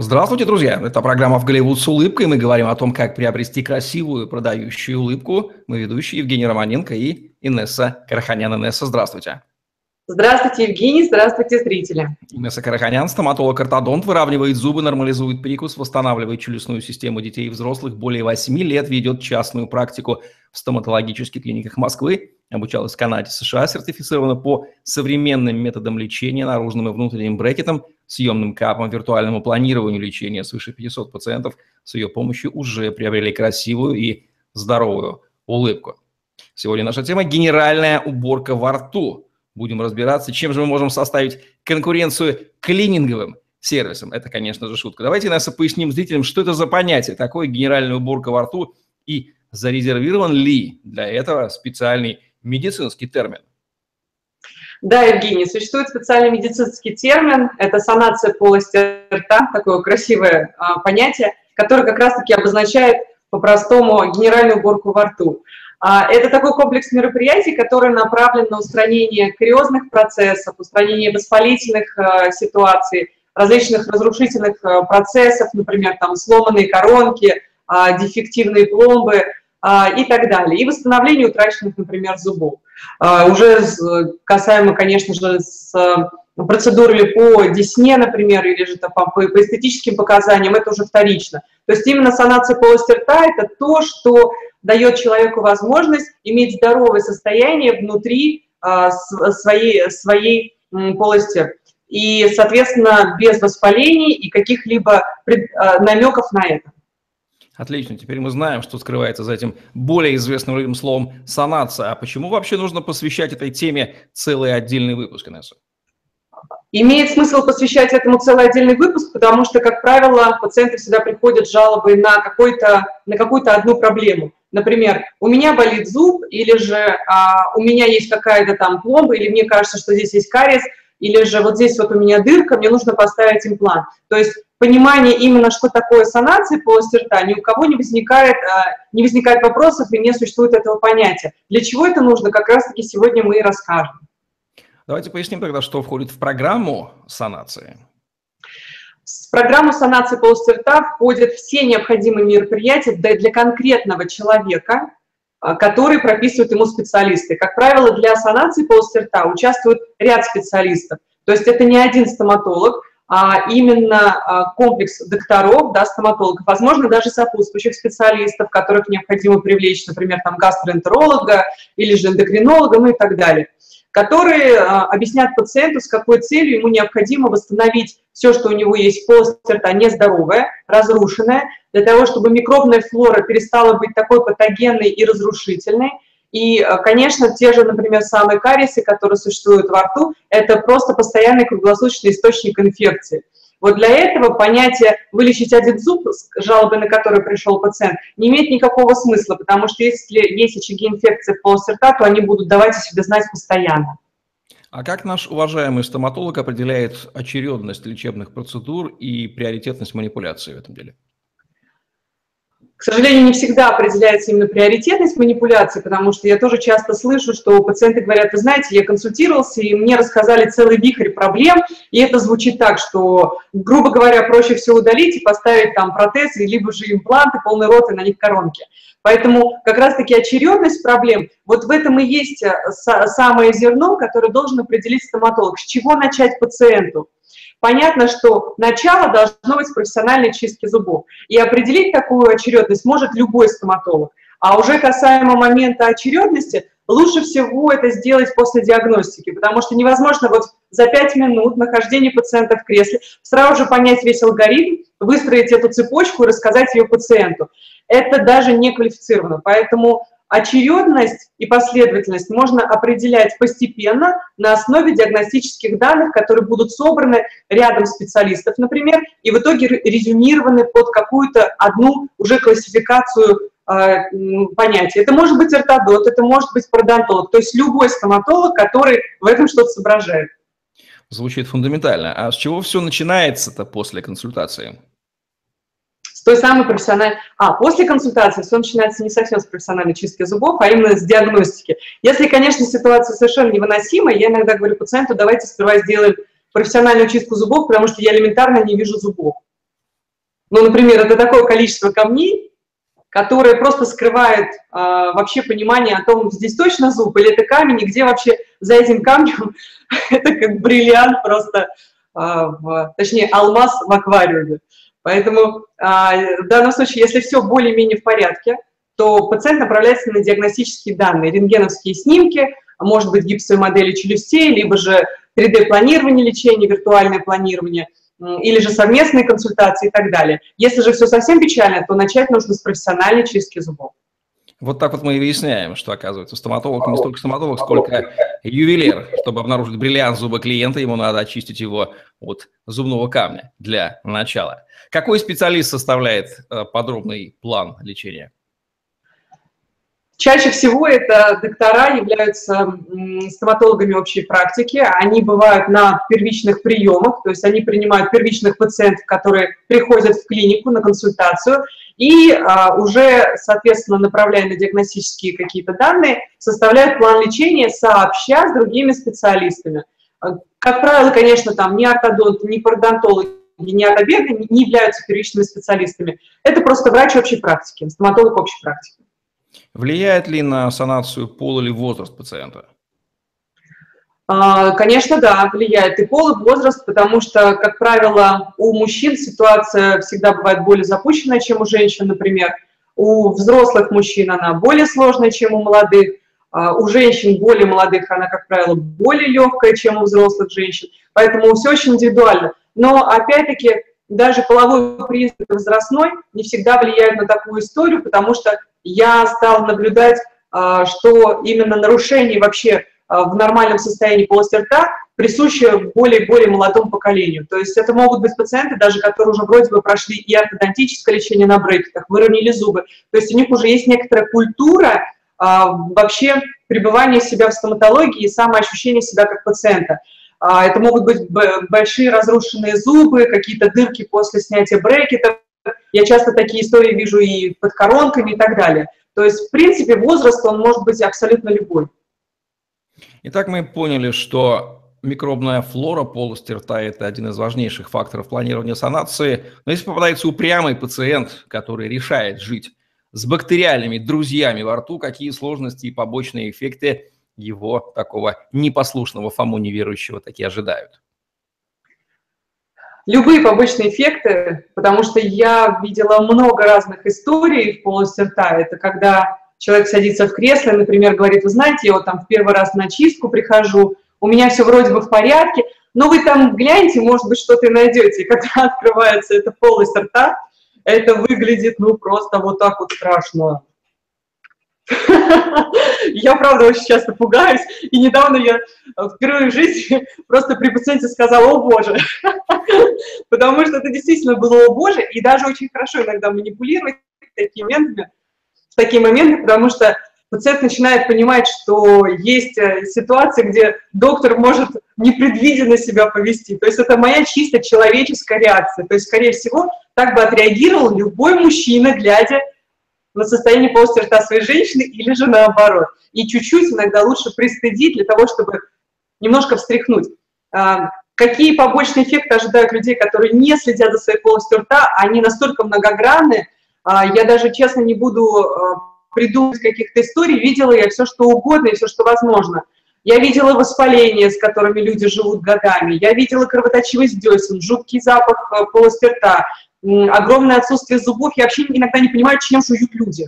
Здравствуйте, друзья! Это программа «В Голливуд с улыбкой». Мы говорим о том, как приобрести красивую продающую улыбку. Мы ведущие Евгений Романенко и Инесса Караханян. Инесса, здравствуйте. Здравствуйте, Евгений, здравствуйте, зрители. Инесса Караханян, стоматолог-ортодонт, выравнивает зубы, нормализует прикус, восстанавливает челюстную систему детей и взрослых. Более 8 лет ведет частную практику в стоматологических клиниках Москвы. Обучалась в Канаде, США, сертифицирована по современным методам лечения, наружным и внутренним брекетам, съемным капом, виртуальному планированию лечения. Свыше 500 пациентов с ее помощью уже приобрели красивую и здоровую улыбку. Сегодня наша тема – генеральная уборка во рту. Будем разбираться, чем же мы можем составить конкуренцию клининговым сервисам. Это, конечно же, шутка. Давайте, нас поясним зрителям, что это за понятие, такое генеральная уборка во рту и зарезервирован ли для этого специальный медицинский термин? Да, Евгений, существует специальный медицинский термин, это санация полости рта, такое красивое а, понятие, которое как раз-таки обозначает по-простому генеральную уборку во рту. А, это такой комплекс мероприятий, который направлен на устранение кариозных процессов, устранение воспалительных а, ситуаций, различных разрушительных а, процессов, например, там сломанные коронки, а, дефективные пломбы – и так далее. И восстановление утраченных, например, зубов. А, уже касаемо, конечно же, с э, процедурами по десне, например, или же по, по эстетическим показаниям, это уже вторично. То есть именно санация полости рта – это то, что дает человеку возможность иметь здоровое состояние внутри а, своей, своей полости. И, соответственно, без воспалений и каких-либо намеков на это. Отлично, теперь мы знаем, что скрывается за этим более известным людям словом санация. А почему вообще нужно посвящать этой теме целый отдельный выпуск, Инесса? Имеет смысл посвящать этому целый отдельный выпуск, потому что, как правило, пациенты всегда приходят с жалобой на, какой-то, на какую-то одну проблему. Например, у меня болит зуб, или же а, у меня есть какая-то там пломба, или мне кажется, что здесь есть кариес, или же вот здесь вот у меня дырка, мне нужно поставить имплант. То есть понимание именно, что такое санация полости рта, ни у кого не возникает, а, не возникает вопросов и не существует этого понятия. Для чего это нужно, как раз-таки сегодня мы и расскажем. Давайте поясним тогда, что входит в программу санации. В программу санации полости рта входят все необходимые мероприятия для конкретного человека, а, которые прописывают ему специалисты. Как правило, для санации полости рта участвует ряд специалистов. То есть это не один стоматолог, а именно а, комплекс докторов, да, стоматологов, возможно, даже сопутствующих специалистов, которых необходимо привлечь, например, там гастроэнтеролога или же эндокринолога, ну и так далее, которые а, объяснят пациенту, с какой целью ему необходимо восстановить все, что у него есть, полость рта нездоровая, разрушенная, для того, чтобы микробная флора перестала быть такой патогенной и разрушительной, и, э, конечно, те же, например, самые кариесы, которые существуют во рту, это просто постоянный круглосуточный источник инфекции. Вот для этого понятие вылечить один зуб, жалобы на который пришел пациент, не имеет никакого смысла, потому что если есть очаги инфекции в полости рта, то они будут давать о себе знать постоянно. А как наш уважаемый стоматолог определяет очередность лечебных процедур и приоритетность манипуляции в этом деле? К сожалению, не всегда определяется именно приоритетность манипуляции, потому что я тоже часто слышу, что пациенты говорят, вы знаете, я консультировался, и мне рассказали целый вихрь проблем, и это звучит так, что, грубо говоря, проще всего удалить и поставить там протезы, либо же импланты, полный рот и на них коронки. Поэтому как раз-таки очередность проблем, вот в этом и есть э, самое зерно, которое должен определить стоматолог. С чего начать пациенту? Понятно, что начало должно быть профессиональной чистки зубов. И определить такую очередность может любой стоматолог. А уже касаемо момента очередности, лучше всего это сделать после диагностики, потому что невозможно вот за 5 минут нахождения пациента в кресле сразу же понять весь алгоритм, выстроить эту цепочку и рассказать ее пациенту. Это даже не квалифицировано. Поэтому Очередность и последовательность можно определять постепенно на основе диагностических данных, которые будут собраны рядом специалистов, например, и в итоге резюмированы под какую-то одну уже классификацию э, понятий. Это может быть ортодот, это может быть пародонтолог, то есть любой стоматолог, который в этом что-то соображает. Звучит фундаментально. А с чего все начинается-то после консультации? Той самой профессиональной... А, после консультации все начинается не совсем с профессиональной чистки зубов, а именно с диагностики. Если, конечно, ситуация совершенно невыносимая, я иногда говорю пациенту, давайте сперва сделаем профессиональную чистку зубов, потому что я элементарно не вижу зубов. Ну, например, это такое количество камней, которое просто скрывает а, вообще понимание о том, здесь точно зуб или это камень, и где вообще за этим камнем это как бриллиант просто, а, в, точнее, алмаз в аквариуме. Поэтому а, в данном случае, если все более-менее в порядке, то пациент направляется на диагностические данные, рентгеновские снимки, может быть, гипсовые модели челюстей, либо же 3D-планирование лечения, виртуальное планирование, или же совместные консультации и так далее. Если же все совсем печально, то начать нужно с профессиональной чистки зубов. Вот так вот мы и выясняем, что, оказывается, стоматолог не столько стоматолог, сколько ювелир. Чтобы обнаружить бриллиант зуба клиента, ему надо очистить его от зубного камня для начала. Какой специалист составляет э, подробный план лечения? Чаще всего это доктора являются стоматологами общей практики. Они бывают на первичных приемах, то есть они принимают первичных пациентов, которые приходят в клинику на консультацию, и а, уже, соответственно, направляя на диагностические какие-то данные, составляют план лечения сообща с другими специалистами. А, как правило, конечно, там ни ортодонты, ни пародонтологи, ни ортобеды не являются первичными специалистами. Это просто врач общей практики, стоматолог общей практики. Влияет ли на санацию пол или возраст пациента? А, конечно, да, влияет и пол, и возраст, потому что, как правило, у мужчин ситуация всегда бывает более запущенная, чем у женщин, например. У взрослых мужчин она более сложная, чем у молодых. А, у женщин более молодых она, как правило, более легкая, чем у взрослых женщин. Поэтому все очень индивидуально. Но, опять-таки, даже половой признак возрастной не всегда влияет на такую историю, потому что я стала наблюдать, а, что именно нарушение вообще а, в нормальном состоянии полости рта присуще более более молодому поколению. То есть это могут быть пациенты, даже которые уже вроде бы прошли и ортодонтическое лечение на брекетах, выровняли зубы. То есть у них уже есть некоторая культура а, вообще пребывания себя в стоматологии и самоощущения себя как пациента. Это могут быть большие разрушенные зубы, какие-то дырки после снятия брекетов, я часто такие истории вижу и под коронками и так далее. То есть, в принципе, возраст, он может быть абсолютно любой. Итак, мы поняли, что микробная флора полости рта – это один из важнейших факторов планирования санации. Но если попадается упрямый пациент, который решает жить с бактериальными друзьями во рту, какие сложности и побочные эффекты его такого непослушного Фому неверующего таки ожидают? любые побочные эффекты, потому что я видела много разных историй в полости рта. Это когда человек садится в кресло, например, говорит, вы знаете, я вот там в первый раз на чистку прихожу, у меня все вроде бы в порядке, но вы там гляньте, может быть, что-то найдете. И когда открывается эта полость рта, это выглядит, ну, просто вот так вот страшно. Я, правда, очень часто пугаюсь. И недавно я впервые в жизни просто при пациенте сказала «О, Боже!» Потому что это действительно было «О, Боже!» И даже очень хорошо иногда манипулировать такими моментами, в такие моменты, потому что пациент начинает понимать, что есть э, ситуации, где доктор может непредвиденно себя повести. То есть это моя чисто человеческая реакция. То есть, скорее всего, так бы отреагировал любой мужчина, глядя на состояние полости рта своей женщины или же наоборот. И чуть-чуть иногда лучше пристыдить для того, чтобы немножко встряхнуть. А, какие побочные эффекты ожидают людей, которые не следят за своей полостью рта, они настолько многогранны, а, я даже, честно, не буду а, придумать каких-то историй, видела я все, что угодно и все, что возможно. Я видела воспаления, с которыми люди живут годами, я видела кровоточивость десен, жуткий запах полости рта, огромное отсутствие зубов. Я вообще иногда не понимаю, чем жуют люди.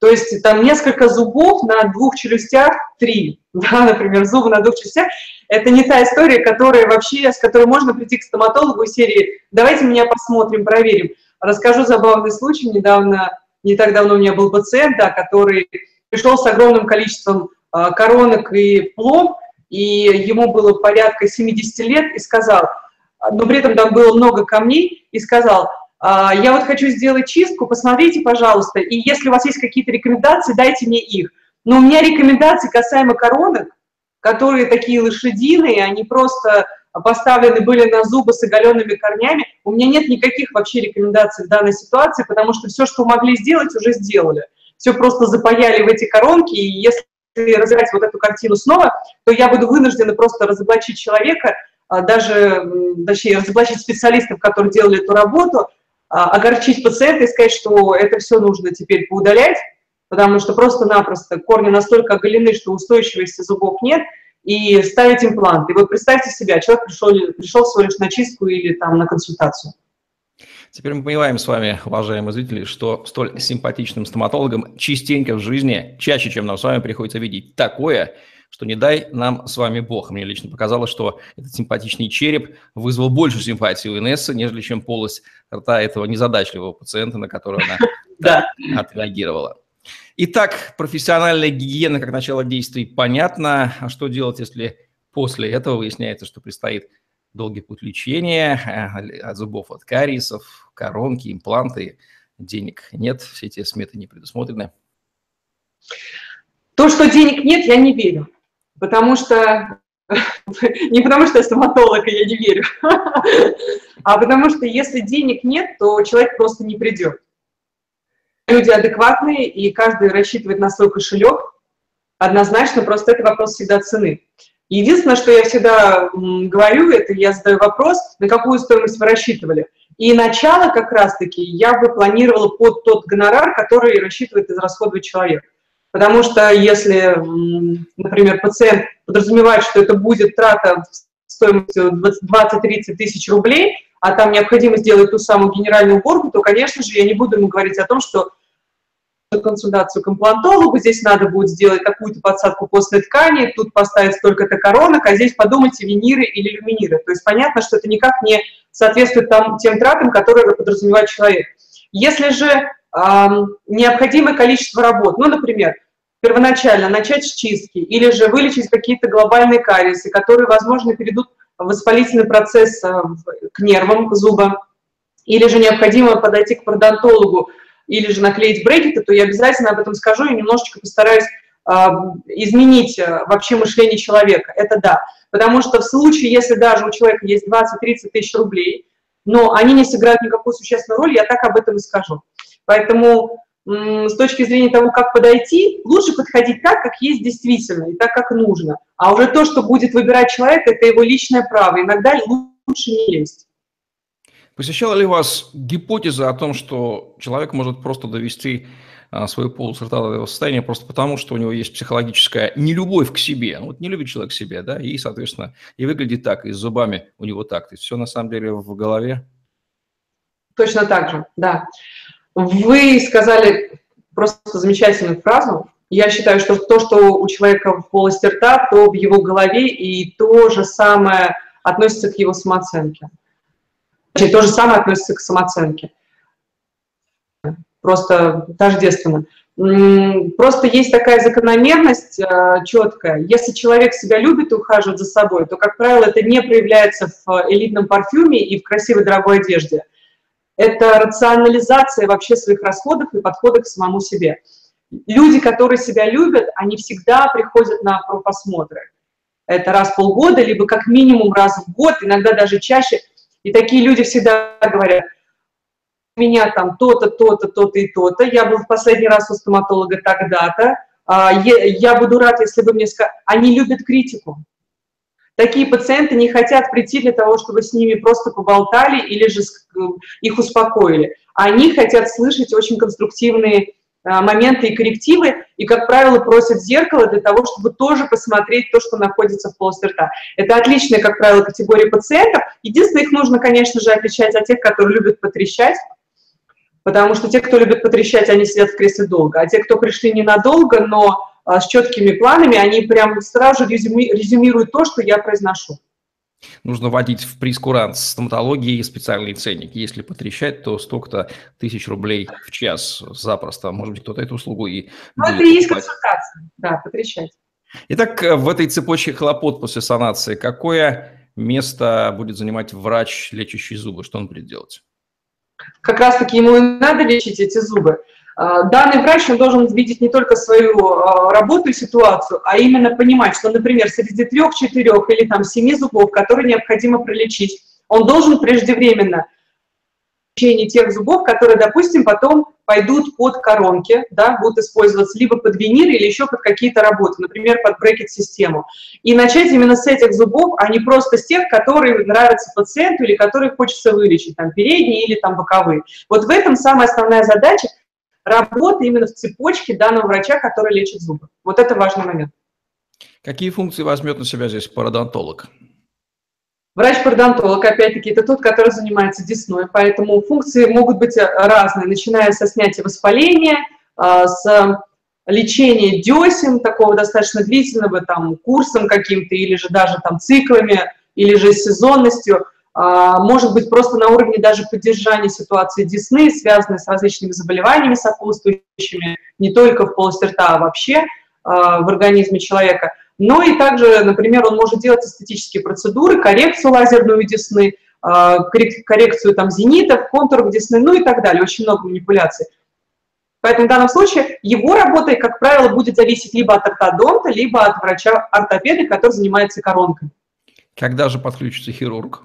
То есть там несколько зубов на двух челюстях, три, да, например, зубы на двух челюстях. Это не та история, которая вообще, с которой можно прийти к стоматологу серии «давайте меня посмотрим, проверим». Расскажу забавный случай. Недавно, не так давно у меня был пациент, да, который пришел с огромным количеством э, коронок и пломб, и ему было порядка 70 лет, и сказал, но при этом там было много камней, и сказал, а, я вот хочу сделать чистку, посмотрите, пожалуйста, и если у вас есть какие-то рекомендации, дайте мне их. Но у меня рекомендации касаемо коронок, которые такие лошадиные, они просто поставлены были на зубы с оголенными корнями. У меня нет никаких вообще рекомендаций в данной ситуации, потому что все, что могли сделать, уже сделали. Все просто запаяли в эти коронки, и если разбирать вот эту картину снова, то я буду вынуждена просто разоблачить человека, а, даже, точнее, разоблачить специалистов, которые делали эту работу, огорчить пациента и сказать, что это все нужно теперь поудалять, потому что просто-напросто корни настолько оголены, что устойчивости зубов нет, и ставить имплант. И вот представьте себя, человек пришел, пришел всего лишь на чистку или там на консультацию. Теперь мы понимаем с вами, уважаемые зрители, что столь симпатичным стоматологам частенько в жизни, чаще, чем нам с вами приходится видеть такое, что не дай нам с вами Бог. Мне лично показалось, что этот симпатичный череп вызвал больше симпатии у Инессы, нежели чем полость рта этого незадачливого пациента, на которого она отреагировала. Итак, профессиональная гигиена как начало действий понятно. А что делать, если после этого выясняется, что предстоит долгий путь лечения, э, от зубов от кариесов, коронки, импланты, денег нет, все эти сметы не предусмотрены. То, что денег нет, я не верю, потому что не потому что я стоматолог, и я не верю, а потому что если денег нет, то человек просто не придет. Люди адекватные, и каждый рассчитывает на свой кошелек. Однозначно, просто это вопрос всегда цены. Единственное, что я всегда говорю, это я задаю вопрос, на какую стоимость вы рассчитывали. И начало как раз-таки я бы планировала под тот гонорар, который рассчитывает израсходовать человек. Потому что если, например, пациент подразумевает, что это будет трата стоимостью 20-30 тысяч рублей, а там необходимо сделать ту самую генеральную уборку, то, конечно же, я не буду ему говорить о том, что консультацию к имплантологу, здесь надо будет сделать какую-то подсадку постной ткани, тут поставить столько-то коронок, а здесь подумайте виниры или люминиры. То есть понятно, что это никак не соответствует там, тем тратам, которые подразумевает человек. Если же необходимое количество работ, ну, например, первоначально начать с чистки или же вылечить какие-то глобальные кариесы, которые, возможно, перейдут в воспалительный процесс э, к нервам зуба, или же необходимо подойти к пародонтологу, или же наклеить брекеты, то я обязательно об этом скажу и немножечко постараюсь изменить э, вообще мышление человека. Это да. Потому что в случае, если даже у человека есть 20-30 тысяч рублей, но они не сыграют никакую существенную роль, я так об этом и скажу. Поэтому с точки зрения того, как подойти, лучше подходить так, как есть действительно, и так, как нужно. А уже то, что будет выбирать человек, это его личное право. Иногда лучше не лезть. Посещала ли вас гипотеза о том, что человек может просто довести а, свою полость рта до этого состояния просто потому, что у него есть психологическая нелюбовь к себе. Вот не любит человек себя, да, и, соответственно, и выглядит так, и с зубами у него так. То есть все на самом деле в голове? Точно так же, да. Вы сказали просто замечательную фразу. Я считаю, что то, что у человека в полости рта, то в его голове, и то же самое относится к его самооценке. Значит, то же самое относится к самооценке. Просто тождественно. Просто есть такая закономерность э, четкая. Если человек себя любит и ухаживает за собой, то, как правило, это не проявляется в элитном парфюме и в красивой дорогой одежде. Это рационализация вообще своих расходов и подхода к самому себе. Люди, которые себя любят, они всегда приходят на профосмотры. Это раз в полгода, либо как минимум раз в год, иногда даже чаще – и такие люди всегда говорят, у меня там то-то, то-то, то-то и то-то, я был в последний раз у стоматолога тогда-то, а, я буду рад, если вы мне скажете. Они любят критику. Такие пациенты не хотят прийти для того, чтобы с ними просто поболтали или же их успокоили. Они хотят слышать очень конструктивные а, моменты и коррективы, и, как правило, просят зеркало для того, чтобы тоже посмотреть то, что находится в полости рта. Это отличная, как правило, категория пациентов. Единственное, их нужно, конечно же, отличать от тех, которые любят потрещать, потому что те, кто любит потрещать, они сидят в кресле долго, а те, кто пришли ненадолго, но с четкими планами, они прям сразу же резюмируют то, что я произношу. Нужно вводить в прескурант стоматологии специальный ценник. Если потрещать, то столько-то тысяч рублей в час запросто. Может быть, кто-то эту услугу и Ну, это и есть консультация, да, потрещать. Итак, в этой цепочке хлопот после санации какое место будет занимать врач, лечащий зубы? Что он будет делать? Как раз-таки ему и надо лечить эти зубы. А, данный врач он должен видеть не только свою а, работу и ситуацию, а именно понимать, что, например, среди трех, четырех или там семи зубов, которые необходимо пролечить, он должен преждевременно лечение тех зубов, которые, допустим, потом пойдут под коронки, да, будут использоваться либо под виниры или еще под какие-то работы, например, под брекет-систему. И начать именно с этих зубов, а не просто с тех, которые нравятся пациенту или которые хочется вылечить, там, передние или там боковые. Вот в этом самая основная задача – работа именно в цепочке данного врача, который лечит зубы. Вот это важный момент. Какие функции возьмет на себя здесь пародонтолог? Врач-пародонтолог, опять-таки, это тот, который занимается десной, поэтому функции могут быть э, разные, начиная со снятия воспаления, э, с лечения десен, такого достаточно длительного, там, курсом каким-то, или же даже там циклами, или же сезонностью, может быть просто на уровне даже поддержания ситуации десны, связанной с различными заболеваниями сопутствующими, не только в полости рта, а вообще а, в организме человека – но и также, например, он может делать эстетические процедуры, коррекцию лазерную десны, а, коррекцию там зенитов, контуров десны, ну и так далее, очень много манипуляций. Поэтому в данном случае его работа, как правило, будет зависеть либо от ортодонта, либо от врача-ортопеда, который занимается коронкой. Когда же подключится хирург?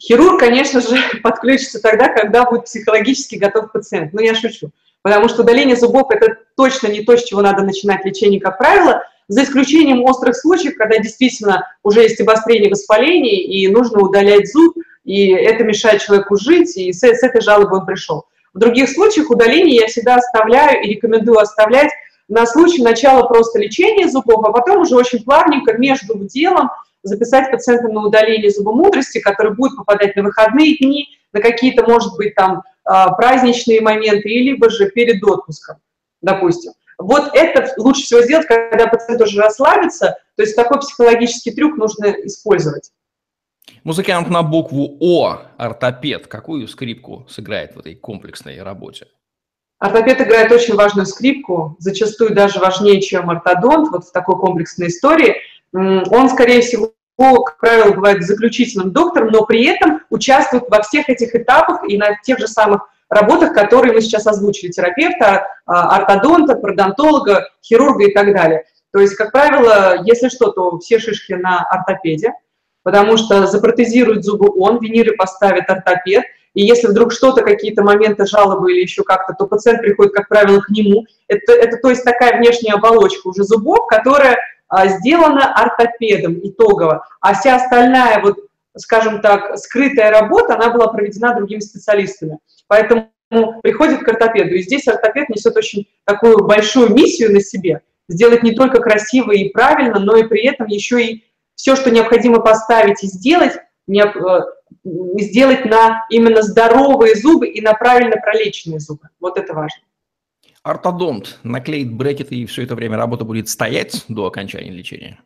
Хирург, конечно же, подключится тогда, когда будет психологически готов пациент. Ну, я шучу. Потому что удаление зубов – это точно не то, с чего надо начинать лечение, как правило – за исключением острых случаев, когда действительно уже есть обострение воспаления, и нужно удалять зуб, и это мешает человеку жить, и с, с этой жалобой он пришел. В других случаях удаление я всегда оставляю и рекомендую оставлять на случай начала просто лечения зубов, а потом уже очень плавненько между делом записать пациента на удаление зубомудрости, который будет попадать на выходные дни, на какие-то, может быть, там а, праздничные моменты, либо же перед отпуском, допустим. Вот это лучше всего сделать, когда пациент уже расслабится, то есть такой психологический трюк нужно использовать. Музыкант на букву О, ортопед, какую скрипку сыграет в этой комплексной работе? Ортопед играет очень важную скрипку, зачастую даже важнее, чем ортодонт, вот в такой комплексной истории. Он, скорее всего, как правило, бывает заключительным доктором, но при этом участвует во всех этих этапах и на тех же самых работах, которые мы сейчас озвучили, терапевта, а, ортодонта, пародонтолога, хирурга и так далее. То есть, как правило, если что, то все шишки на ортопеде, потому что запротезирует зубы он, виниры поставит ортопед, и если вдруг что-то, какие-то моменты жалобы или еще как-то, то пациент приходит, как правило, к нему. Это, это то есть такая внешняя оболочка уже зубов, которая сделана ортопедом итогово, а вся остальная вот скажем так, скрытая работа, она была проведена другими специалистами. Поэтому приходит к ортопеду, и здесь ортопед несет очень такую большую миссию на себе, сделать не только красиво и правильно, но и при этом еще и все, что необходимо поставить и сделать, э, сделать на именно здоровые зубы и на правильно пролеченные зубы. Вот это важно. Ортодонт наклеит брекеты, и все это время работа будет стоять до окончания лечения?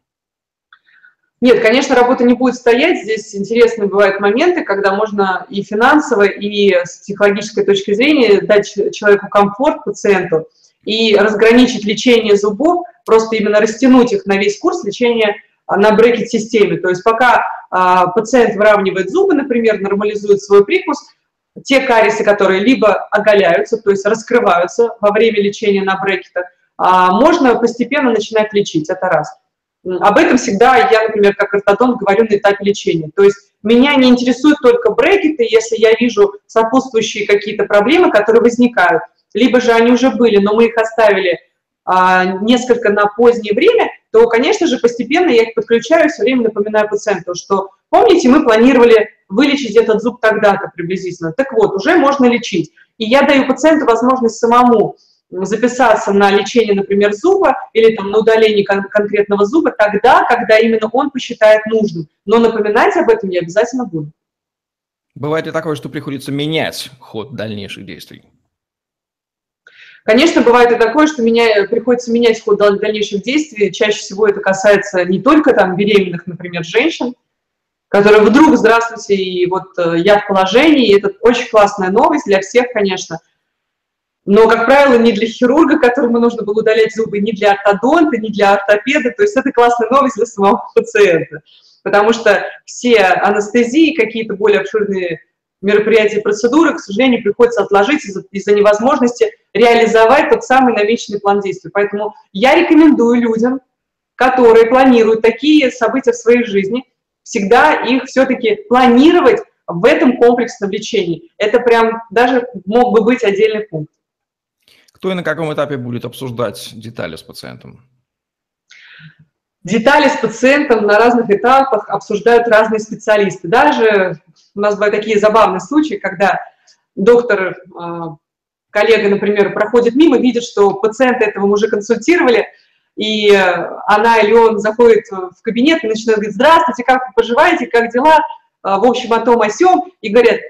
Нет, конечно, работа не будет стоять. Здесь интересные бывают моменты, когда можно и финансово, и с психологической точки зрения дать человеку комфорт, пациенту, и разграничить лечение зубов, просто именно растянуть их на весь курс лечения а, на брекет-системе. То есть пока а, пациент выравнивает зубы, например, нормализует свой прикус, те кариесы, которые либо оголяются, то есть раскрываются во время лечения на брекетах, а, можно постепенно начинать лечить, это раз. Об этом всегда я, например, как ортодонт говорю на этапе лечения. То есть меня не интересуют только брекеты, если я вижу сопутствующие какие-то проблемы, которые возникают. Либо же они уже были, но мы их оставили а, несколько на позднее время, то, конечно же, постепенно я их подключаю, все время напоминаю пациенту, что, помните, мы планировали вылечить этот зуб тогда-то приблизительно. Так вот, уже можно лечить. И я даю пациенту возможность самому записаться на лечение, например, зуба или там, на удаление кон- конкретного зуба тогда, когда именно он посчитает нужным. Но напоминать об этом я обязательно буду. Бывает ли такое, что приходится менять ход дальнейших действий? Конечно, бывает и такое, что меня, приходится менять ход дальнейших действий. Чаще всего это касается не только там беременных, например, женщин, которые вдруг, здравствуйте, и вот э, я в положении, и это очень классная новость для всех, конечно – но, как правило, не для хирурга, которому нужно было удалять зубы, не для ортодонта, не для ортопеда. То есть это классная новость для самого пациента. Потому что все анестезии, какие-то более обширные мероприятия процедуры, к сожалению, приходится отложить из-за из невозможности реализовать тот самый намеченный план действий. Поэтому я рекомендую людям, которые планируют такие события в своей жизни, всегда их все-таки планировать в этом комплексном лечении. Это прям даже мог бы быть отдельный пункт. Кто и на каком этапе будет обсуждать детали с пациентом? Детали с пациентом на разных этапах обсуждают разные специалисты. Даже у нас бывают такие забавные случаи, когда доктор, а, коллега, например, проходит мимо, видит, что пациента этого мы уже консультировали, и она или он заходит в кабинет и начинает говорить, здравствуйте, как вы поживаете, как дела, а, в общем, о том, о сём, и говорят,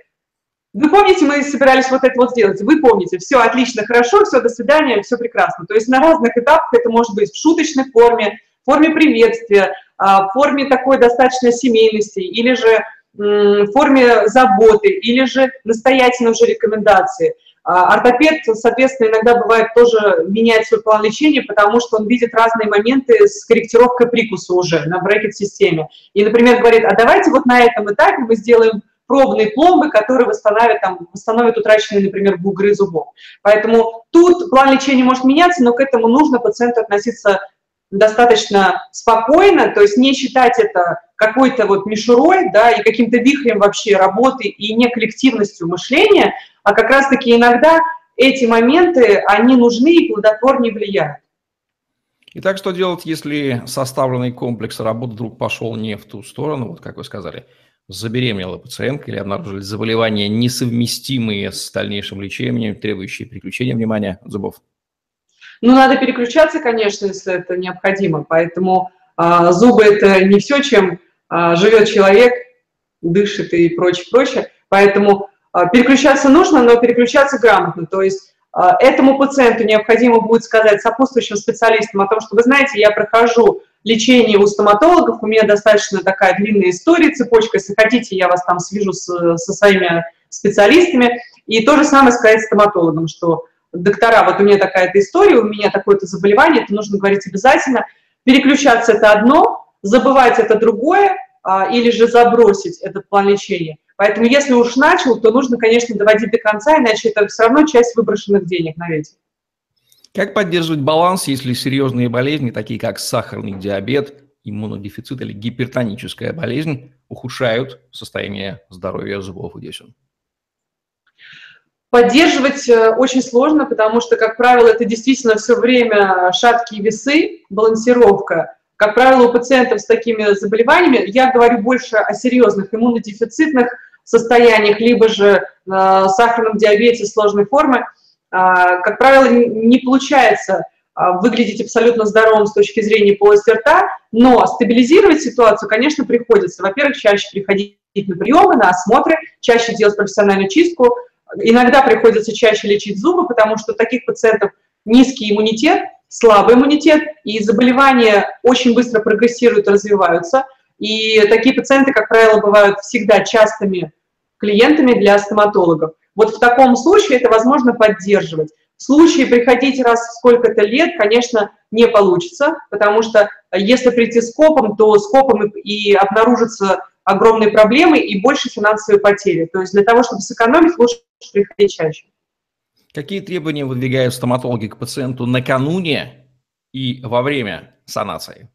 вы помните, мы собирались вот это вот сделать, вы помните, все отлично, хорошо, все, до свидания, все прекрасно. То есть на разных этапах это может быть в шуточной форме, в форме приветствия, а, в форме такой достаточно семейности, или же в форме заботы, или же настоятельно уже рекомендации. А, ортопед, соответственно, иногда бывает тоже меняет свой план лечения, потому что он видит разные моменты с корректировкой прикуса уже на брекет-системе. И, например, говорит, а давайте вот на этом этапе мы сделаем пробные пломбы, которые восстановят, там, восстановят утраченные, например, бугры зубов. Поэтому тут план лечения может меняться, но к этому нужно пациенту относиться достаточно спокойно, то есть не считать это какой-то вот мишурой, да, и каким-то вихрем вообще работы и не коллективностью мышления, а как раз-таки иногда эти моменты, они нужны и плодотворнее влияют. Итак, что делать, если составленный комплекс работы вдруг пошел не в ту сторону, вот как вы сказали, забеременела пациентка или обнаружили заболевания, несовместимые с дальнейшим лечением, требующие переключения внимания зубов? Ну, надо переключаться, конечно, если это необходимо. Поэтому а, зубы – это не все, чем а, живет человек, дышит и прочее, прочее. Поэтому переключаться нужно, но переключаться грамотно. То есть а, этому пациенту необходимо будет сказать сопутствующим специалистам о том, что, вы знаете, я прохожу лечение у стоматологов, у меня достаточно такая длинная история, цепочка, если хотите, я вас там свяжу с, со своими специалистами. И то же самое сказать стоматологам, что доктора, вот у меня такая-то история, у меня такое-то заболевание, это нужно говорить обязательно. Переключаться – это одно, забывать – это другое, а, или же забросить этот план лечения. Поэтому если уж начал, то нужно, конечно, доводить до конца, иначе это все равно часть выброшенных денег на ветер. Как поддерживать баланс, если серьезные болезни, такие как сахарный диабет, иммунодефицит или гипертоническая болезнь, ухудшают состояние здоровья зубов и десен? Поддерживать э, очень сложно, потому что, как правило, это действительно все время шаткие весы, балансировка. Как правило, у пациентов с такими заболеваниями, я говорю больше о серьезных иммунодефицитных состояниях, либо же э, сахарном диабете сложной формы, э, как правило, не получается э, выглядеть абсолютно здоровым с точки зрения полости рта, но стабилизировать ситуацию, конечно, приходится. Во-первых, чаще приходить на приемы, на осмотры, чаще делать профессиональную чистку, Иногда приходится чаще лечить зубы, потому что у таких пациентов низкий иммунитет, слабый иммунитет, и заболевания очень быстро прогрессируют развиваются. И такие пациенты, как правило, бывают всегда частыми клиентами для стоматологов. Вот в таком случае это возможно поддерживать. В случае приходить раз в сколько-то лет, конечно, не получится, потому что если прийти с копом, то с копом и обнаружится огромные проблемы и больше финансовые потери. То есть для того, чтобы сэкономить, лучше приходить чаще. Какие требования выдвигают стоматологи к пациенту накануне и во время санации?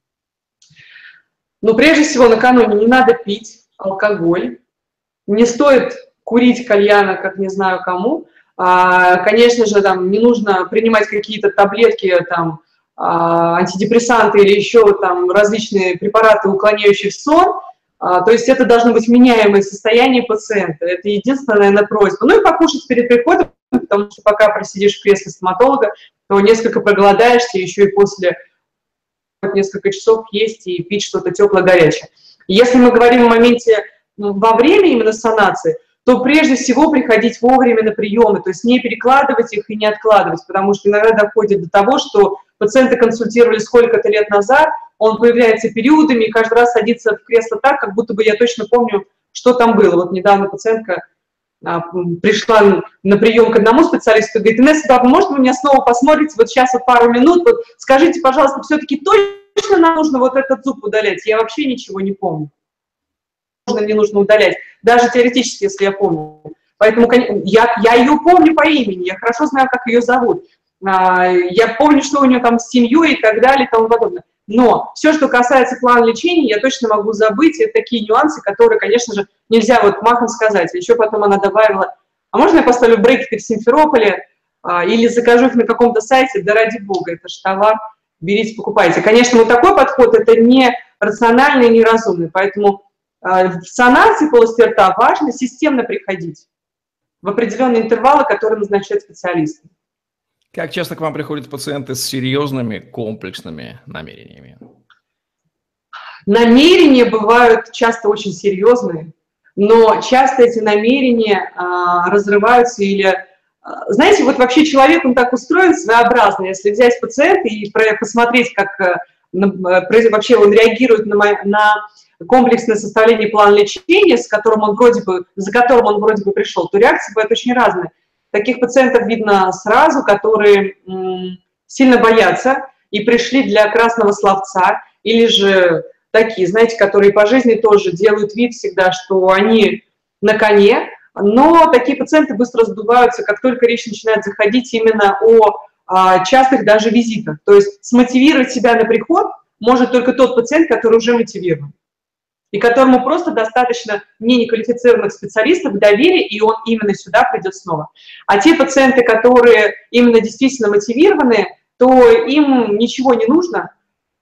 Ну, прежде всего, накануне не надо пить алкоголь, не стоит курить кальяна, как не знаю кому. А, конечно же, там не нужно принимать какие-то таблетки, там, а, антидепрессанты или еще там различные препараты, уклоняющие в сон. А, то есть это должно быть меняемое состояние пациента. Это единственная, наверное, просьба. Ну и покушать перед приходом, потому что пока просидишь в кресле стоматолога, то несколько проголодаешься, еще и после несколько часов есть и пить что-то теплое-горячее. Если мы говорим о моменте ну, во время именно санации, то прежде всего приходить вовремя на приемы, то есть не перекладывать их и не откладывать, потому что иногда доходит до того, что пациенты консультировали сколько-то лет назад, он появляется периодами и каждый раз садится в кресло так, как будто бы я точно помню, что там было. Вот недавно пациентка пришла на прием к одному специалисту и говорит, Инесса, да, может, вы меня снова посмотрите, вот сейчас вот пару минут, вот скажите, пожалуйста, все-таки точно нам нужно вот этот зуб удалять? Я вообще ничего не помню. Нужно, не нужно удалять, даже теоретически, если я помню. Поэтому я, я ее помню по имени, я хорошо знаю, как ее зовут. А, я помню, что у нее там с семьей и так далее и тому подобное. Но все, что касается плана лечения, я точно могу забыть. Это такие нюансы, которые, конечно же, нельзя вот махом сказать. Еще потом она добавила, а можно я поставлю брекеты в Симферополе а, или закажу их на каком-то сайте? Да ради бога, это же товар, берите, покупайте. Конечно, вот такой подход, это не рациональный, не разумный. Поэтому а, в санации полости рта важно системно приходить в определенные интервалы, которые назначают специалисты. Как часто к вам приходят пациенты с серьезными комплексными намерениями? Намерения бывают часто очень серьезные, но часто эти намерения а, разрываются или... А, знаете, вот вообще человек, он так устроен своеобразно. Если взять пациента и посмотреть, как а, вообще он реагирует на, на комплексное составление плана лечения, с которым он вроде бы, за которым он вроде бы пришел, то реакции бывают очень разные. Таких пациентов видно сразу, которые сильно боятся и пришли для красного словца, или же такие, знаете, которые по жизни тоже делают вид всегда, что они на коне, но такие пациенты быстро сдуваются, как только речь начинает заходить именно о а, частых даже визитах. То есть смотивировать себя на приход может только тот пациент, который уже мотивирован и которому просто достаточно не неквалифицированных специалистов доверия, и он именно сюда придет снова. А те пациенты, которые именно действительно мотивированы, то им ничего не нужно,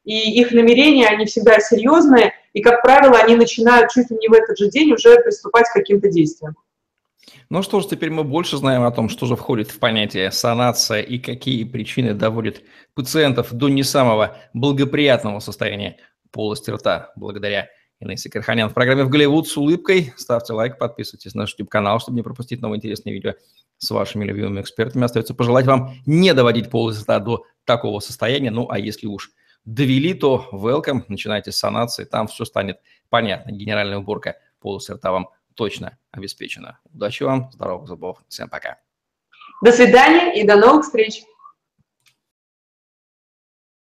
и их намерения, они всегда серьезные, и, как правило, они начинают чуть ли не в этот же день уже приступать к каким-то действиям. Ну что ж, теперь мы больше знаем о том, что же входит в понятие санация и какие причины доводят пациентов до не самого благоприятного состояния полости рта благодаря Инессе Карханян в программе «В Голливуд» с улыбкой. Ставьте лайк, подписывайтесь на наш YouTube-канал, чтобы не пропустить новые интересные видео с вашими любимыми экспертами. Остается пожелать вам не доводить рта до такого состояния. Ну, а если уж довели, то welcome, начинайте с санации, там все станет понятно. Генеральная уборка полости рта вам точно обеспечена. Удачи вам, здоровых зубов, всем пока. До свидания и до новых встреч.